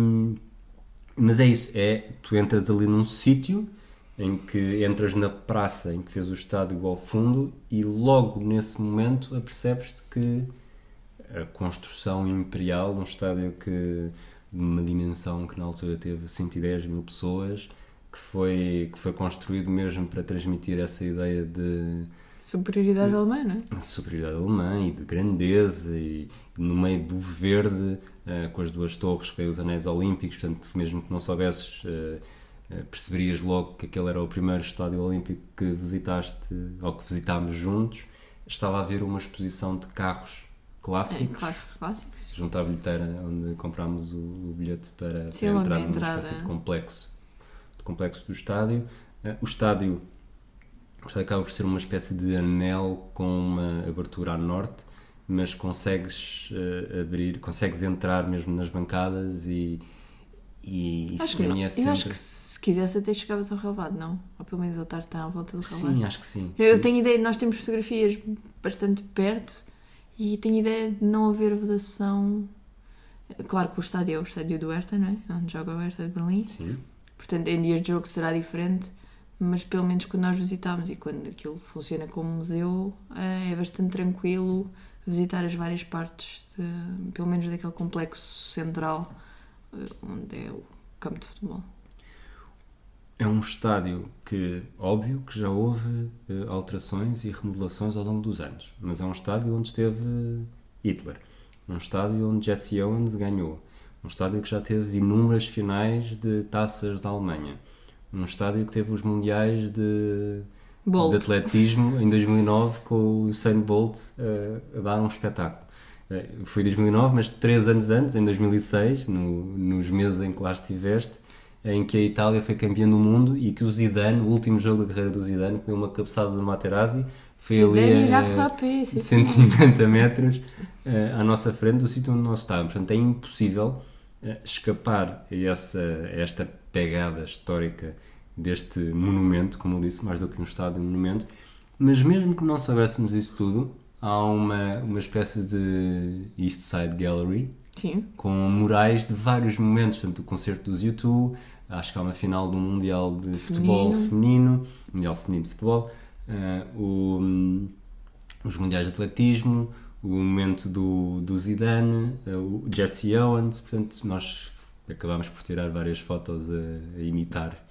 mas é isso, é, tu entras ali num sítio em que entras na praça em que fez o estádio ao fundo e logo nesse momento apercebes-te que a construção imperial, um estádio que de uma dimensão que na altura teve 110 mil pessoas, que foi, que foi construído mesmo para transmitir essa ideia de, Superioridade alemã, não é? de superioridade alemã e de grandeza e no meio do verde eh, com as duas torres que é os anéis olímpicos portanto mesmo que não soubesses eh, eh, perceberias logo que aquele era o primeiro estádio olímpico que visitaste ou que visitámos juntos estava a haver uma exposição de carros É, clássicos claro, clássicos. junto à bilheteira onde comprámos o, o bilhete para, Sim, para entrar numa espécie de complexo, de complexo do estádio. Eh, O estádio, o estádio acaba por ser uma espécie de anel com uma abertura a norte, mas consegues eh, abrir, consegues entrar mesmo nas bancadas e, e Acho isso para mim é Eu sempre... acho que se quisesse até chegavas ao relevado, não? Ou pelo menos ao tartão à volta do relevado. Sim, acho que sim. Eu tenho ideia de nós temos fotografias bastante perto e tenho ideia de não haver vedação. Claro que o estádio é o estádio do Hertha, não é? Onde joga o Hertha de Berlim. Sim. Portanto, em dias de jogo será diferente, mas pelo menos quando nós visitámos e quando aquilo funciona como museu, eh, é bastante tranquilo visitar as várias partes, de- pelo menos daquele complexo central, eh, onde é o campo de futebol. É um estádio que, óbvio, que já houve eh, alterações e remodelações ao longo dos anos, mas é um estádio onde esteve Hitler. Um estádio onde Jesse Owens ganhou. Um estádio que já teve inúmeras finais de taças da Alemanha. Um estádio que teve os mundiais de, Bolt. de atletismo em 2009 com o Usain Bolt a, a dar um espetáculo. Eh, Foi 2009, mas três anos antes, em 2006, no- nos meses em que lá estiveste, em que a Itália foi campeã do mundo e que o Zidane, o último jogo da carreira do Zidane, que deu uma cabeçada do Materazzi, foi Zidane ali a frappé, sim, 150 metros eh, à nossa frente do sítio onde nós estávamos. Portanto, é impossível eh, escapar a, essa, a esta pegada histórica deste monumento, como eu disse, mais do que um estádio, um monumento. Mas mesmo que não soubéssemos isso tudo, há uma, uma espécie de East Side Gallery Sim. com murais de vários momentos, portanto, o concerto dos U2, acho que há uma final do Mundial de Futebol Feminino. Feminino, Mundial Feminino de Futebol, eh, o, os Mundiais de Atletismo, o momento do, do Zidane, eh, o Jesse Owens, portanto, nós acabámos por tirar várias fotos a, a imitar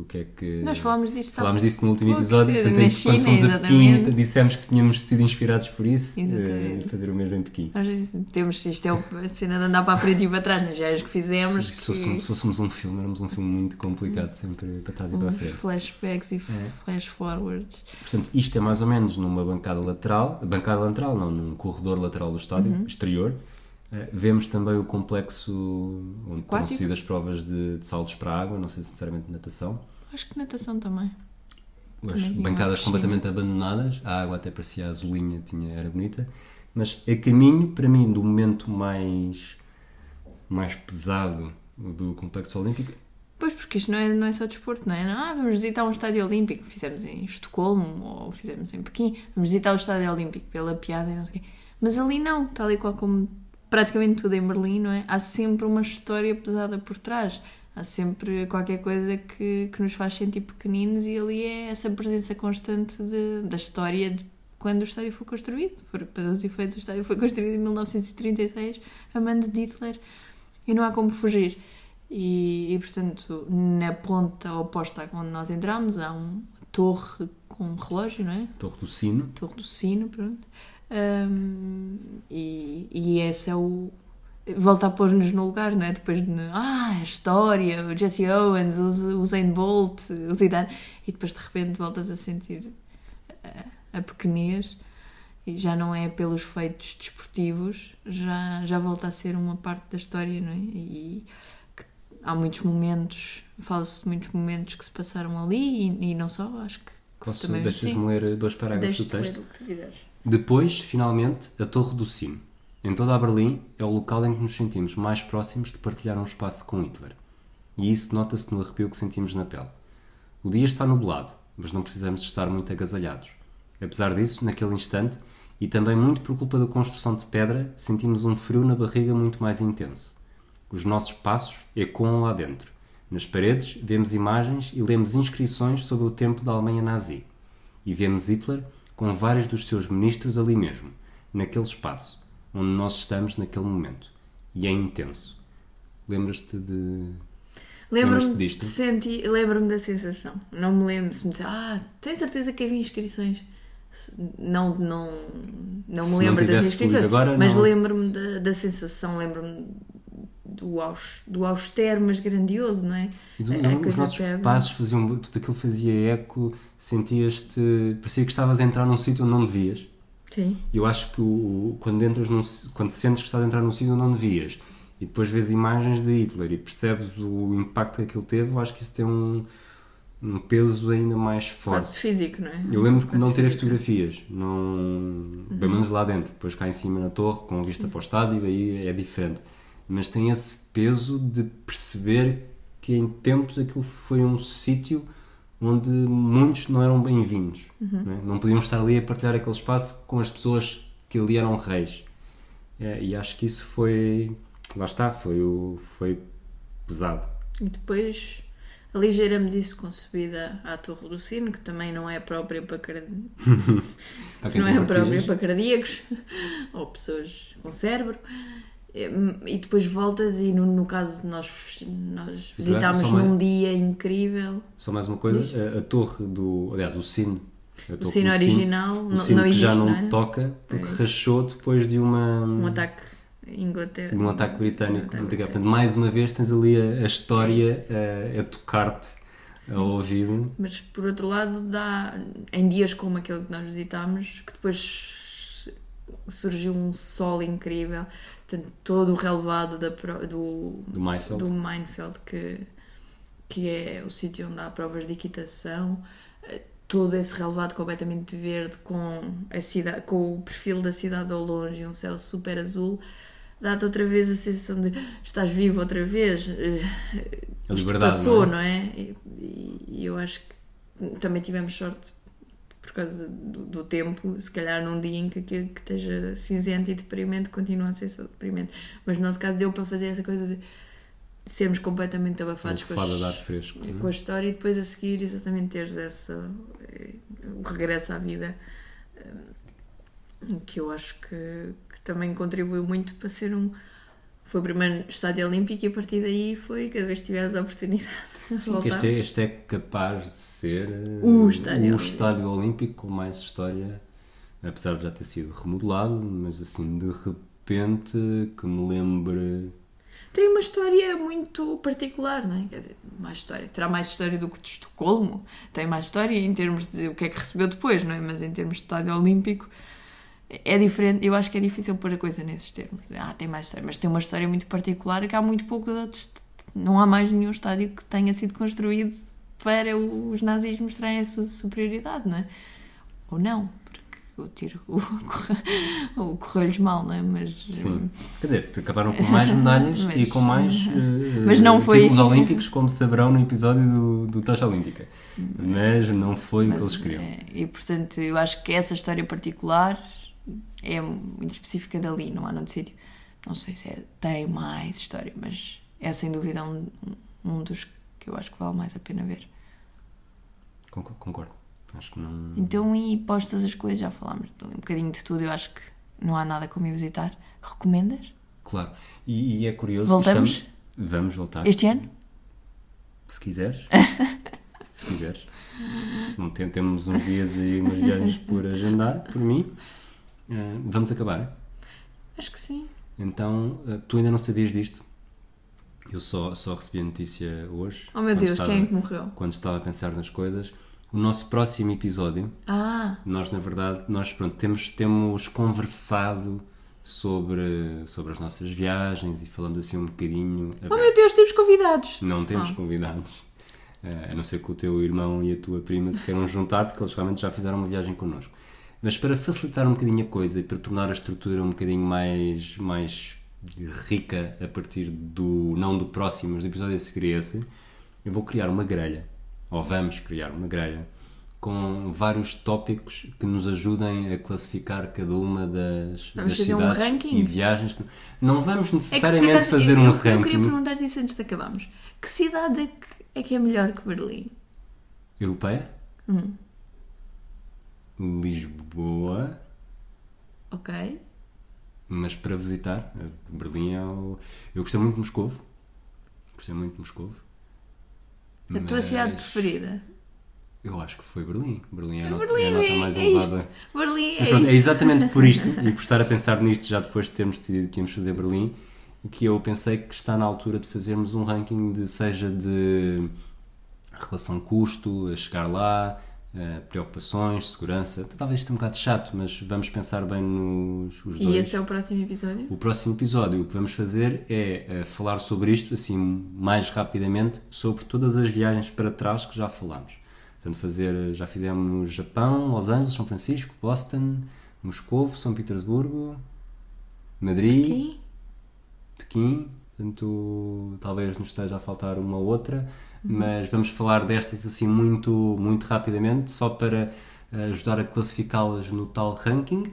o que é que... Nós falámos disso, tá? Falámos disso no último episódio, portanto, na quando China, fomos a Pequim, dissemos que tínhamos sido inspirados por isso, Exatamente. eh, fazer o mesmo em Pequim. Nós temos, isto é a cena de andar para a frente e para trás nas viagens que fizemos. Se fôssemos, que- se fôssemos um filme, éramos um filme muito complicado, sempre para trás e para a frente. flashbacks e É. flash forwards. Portanto, isto é mais ou menos numa bancada lateral, bancada lateral, não, num corredor lateral do estádio, Uhum. exterior. Eh, vemos também o complexo onde Aquático? sido as provas de, de saltos para a água, não sei se necessariamente de natação. Acho que natação também. As bancadas completamente abandonadas, a água até parecia azulinha, tinha, era bonita. Mas a caminho, para mim, do momento mais, mais pesado do complexo olímpico, Pois, porque isto não é, não é só desporto, não é? Não, ah, vamos visitar um estádio olímpico. Fizemos em Estocolmo ou fizemos em Pequim. Vamos visitar o estádio olímpico pela piada e não sei o quê. Mas ali não, tal e qual como praticamente tudo em Berlim, não é? Há sempre uma história pesada por trás. Há sempre qualquer coisa que, que nos faz sentir pequeninos e ali é essa presença constante de- da história de quando o estádio foi construído. Porque, para os efeitos, o estádio foi construído em 1936 a mando de Hitler e não há como fugir. E, e, portanto, na ponta oposta a onde nós entramos, há uma torre com um relógio, não é? Torre do Sino, Torre do Sino, pronto. Ahm, e, e esse é o. Volta a pôr-nos no lugar, não é? Depois de. Ah, a história, o Jesse Owens, o o Zayn Bolt, o Zidane. E depois de repente voltas a sentir a, a pequenez. E já não é pelos feitos desportivos, já, já volta a ser uma parte da história, não é? E que há muitos momentos, fala-se de muitos momentos que se passaram ali e, e não só, acho que. Posso, também deixas-me sim. ler dois parágrafos do texto? ler o que tu quiseres. Depois, finalmente, a Torre do Sino. Em toda a Berlim, é o local em que nos sentimos mais próximos de partilhar um espaço com Hitler. E isso nota-se no arrepio que sentimos na pele. O dia está nublado, mas não precisamos estar muito agasalhados. Apesar disso, naquele instante, e também muito por culpa da construção de pedra, sentimos um frio na barriga muito mais intenso. Os nossos passos ecoam lá dentro. Nas paredes, vemos imagens e lemos inscrições sobre o tempo da Alemanha nazi. E vemos Hitler com vários dos seus ministros ali mesmo, naquele espaço, onde nós estamos naquele momento. E é intenso. Lembras-te de. Lembro-me disto? de sentir, lembro-me da sensação. Não me lembro se me disser, ah, tens certeza que havia inscrições? Não, não, não Se me não lembro das tivesse inscrições, agora, mas não- lembro-me da, da sensação, lembro-me do, aus, do austero, mas grandioso, não é? E do- não, os nossos passos faziam. Tudo aquilo fazia eco, sentias-te. parecia que estavas a entrar num sítio onde não devias. Sim. Eu acho que o, quando entras num, quando sentes que estás a entrar num sítio onde não devias e depois vês imagens de Hitler e percebes o impacto que aquilo teve, eu acho que isso tem um, um peso ainda mais forte. Espaço físico, não é? Eu lembro que não tirei fotografias, não... bem menos lá dentro, depois cá em cima na torre, com a vista para o estádio, aí é diferente. Mas tem esse peso de perceber que em tempos aquilo foi um sítio onde muitos não eram bem-vindos. Não, é? não podiam estar ali a partilhar aquele espaço com as pessoas que ali eram reis. É, e acho que isso foi. Lá está, foi, o, foi pesado. E depois aligeiramos isso com subida à Torre do Sino, que também não é própria para, card... Para não é própria para cardíacos ou pessoas com cérebro. E depois voltas e no, no caso de nós, nós visitámos só mais- num dia incrível Só mais uma coisa, a, a torre do. Aliás, o sino. o sino original o não, sino não que existe, já não, não é? toca porque É. rachou depois de uma. Um ataque Inglaterra. num ataque britânico. Um ataque Portanto, Portanto, mais uma vez tens ali a, a história a, a tocar-te ao ouvido. Mas por outro lado, dá em dias como aquele que nós visitámos, que depois surgiu um sol incrível, portanto, todo o relevado da, do, Do Mayfield. do Minefeld, que, que é o sítio onde há provas de equitação, eh, todo esse relevado completamente verde com, a cidade, com o perfil da cidade ao longe e um céu super azul. Dá-te outra vez a sensação de estás vivo outra vez. eh, A isto liberdade, passou, não não é? E, e eu acho que também tivemos sorte por causa do, do tempo, se calhar num dia em que aquilo que esteja cinzento e deprimente continua a ser só deprimente. Mas no nosso caso deu para fazer essa coisa de sermos completamente abafados com, as- ar fresco. é? com a história e depois a seguir exatamente teres essa eh, o regresso à vida eh, que eu acho que, que também contribuiu muito para ser um foi o primeiro estádio olímpico e a partir daí foi cada vez que tivemos a oportunidade de Sim, este é, este é capaz de ser eh, O estádio o olímpico. estádio olímpico com mais história, apesar de já ter sido remodelado, mas assim de repente que me lembre. Tem uma história muito particular, não é? Quer dizer, mais história. Terá mais história do que de Estocolmo. Tem mais história em termos de o que é que recebeu depois, não é? Mas em termos de estádio olímpico é diferente. Eu acho que é difícil pôr a coisa nesses termos. Ah, tem mais história. Mas tem uma história muito particular que há muito pouco de outros. Não há mais nenhum estádio que tenha sido construído para os nazis mostrarem a sua superioridade, não é? Ou não, porque o tiro o, o correu-lhes mal, não é? Mas Sim. Quer dizer, acabaram com mais medalhas Mas- e com mais eh, Mas não foi- títulos olímpicos, como saberão no episódio do, do Taxa Olímpica. Mas não foi o que eles Mas, queriam. é, e portanto, eu acho que essa história particular é muito específica dali, não há noutro sítio. Não sei se é- tem mais história, mas é sem dúvida um, um dos que eu acho que vale mais a pena ver. Concordo. Acho que não. Então, e postas as coisas, já falámos um bocadinho de tudo, eu acho que não há nada como ir visitar. Recomendas? Claro. E, e é curioso. Voltamos? estamos- Vamos voltar. Este ano? Se quiseres. Se quiseres. Não tem- temos uns dias e umas viagens por agendar, por mim. Eh, vamos acabar. Acho que sim. Então, eh, tu ainda não sabias disto? Eu só, só recebi a notícia hoje. Oh meu Deus, estava- quem é que morreu? Quando estava a pensar nas coisas. O nosso próximo episódio, Ah, nós na verdade, nós pronto, temos, temos conversado sobre, sobre as nossas viagens e falamos assim um bocadinho. oh meu Deus, temos convidados! Não temos Ah. convidados. Eh, a não ser que o teu irmão e a tua prima se queiram juntar, porque eles realmente já fizeram uma viagem connosco. Mas para facilitar um bocadinho a coisa e para tornar a estrutura um bocadinho mais, mais rica a partir do, não do próximo, mas do episódio a seguir esse, eu vou criar uma grelha, ou vamos criar uma grelha, com vários tópicos que nos ajudem a classificar cada uma das, Vamos das um cidades ranking? e viagens. Não vamos É que, necessariamente acaso, fazer eu, um eu, ranking. Eu queria perguntar-te isso antes de acabarmos. Que cidade é que é, que é melhor que Berlim? Europeia? Hum. Lisboa, Ok. Mas para visitar, Berlim é o... Eu gostei muito de Moscou. Gostei muito de Moscou. A tua cidade preferida? Eu acho que foi Berlim. Berlim é a, nota, Berlim, é a nota é, mais é elevada. isto. Berlim é Mas pronto, é exatamente por isto, e por estar a pensar nisto já depois de termos decidido que íamos fazer Berlim, que eu pensei que está na altura de fazermos um ranking de seja de relação custo, a chegar lá, eh, preocupações, segurança. Talvez isto é um bocado chato, mas vamos pensar bem nos os E dois. esse é o próximo episódio? O próximo episódio o que vamos fazer é eh, falar sobre isto, assim, mais rapidamente, sobre todas as viagens para trás que já falámos. Portanto, fazer, já fizemos Japão, Los Angeles, São Francisco, Boston, Moscou, São Petersburgo, Madrid, Quem? Pequim. Portanto, talvez nos esteja a faltar uma outra, mas vamos falar destas assim muito, muito rapidamente, só para eh, ajudar a classificá-las no tal ranking,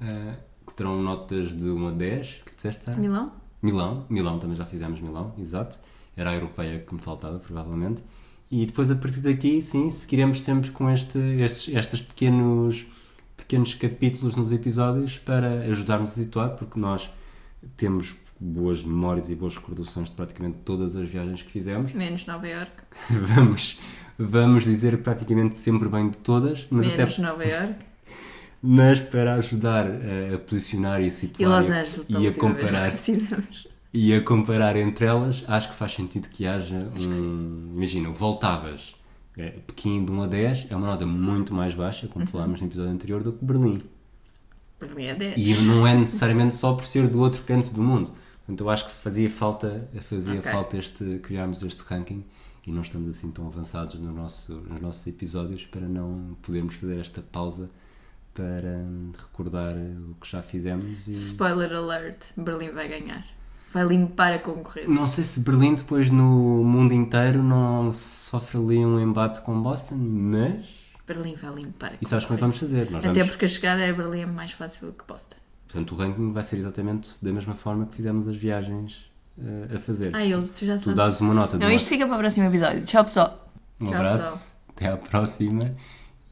eh, que terão notas de 1 a 10. Que disseste, Sara? Milão? Milão, Milão também já fizemos Milão, exato. Era a europeia que me faltava, provavelmente. E depois a partir daqui, sim, seguiremos sempre com este, estes, estes pequenos, pequenos capítulos nos episódios para ajudar-nos a situar, porque nós temos boas memórias e boas recordações de praticamente todas as viagens que fizemos. Menos Nova York. Vamos, vamos dizer praticamente sempre bem de todas, mas até Menos Nova York. Mas para ajudar a, a posicionar e a situar E Los Angeles, e a comparar que e a comparar entre elas, acho que faz sentido que haja um. Imagina, voltavas. É, Pequim de 1 a 10 é uma nota muito mais baixa, como Uhum. falámos no episódio anterior, do que Berlim. Mim é 10. E não é necessariamente só por ser do outro canto do mundo. Portanto, eu acho que fazia falta, fazia Ok. falta este, criarmos este ranking e não estamos assim tão avançados no nosso, nos nossos episódios para não podermos fazer esta pausa para hum, recordar o que já fizemos e... Spoiler alert: Berlim vai ganhar. Vai limpar a concorrência. Não sei se Berlim depois no mundo inteiro não sofre ali um embate com Boston, mas... Berlim vai limpar a E sabes como é que vamos concorrência. fazer? Nós Até vamos... porque a chegada a Berlim é mais fácil que Boston. Portanto, o ranking vai ser exatamente da mesma forma que fizemos as viagens eh, a fazer. Ah, ele, tu já Tu sabes. dás uma nota Não, isto fica para o próximo episódio. Tchau, pessoal. Um Tchau, abraço, até à próxima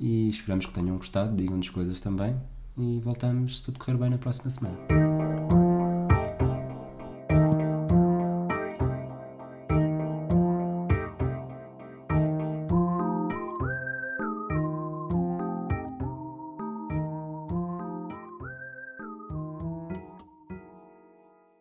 e esperamos que tenham gostado. Digam-nos coisas também e voltamos se tudo correr bem na próxima semana.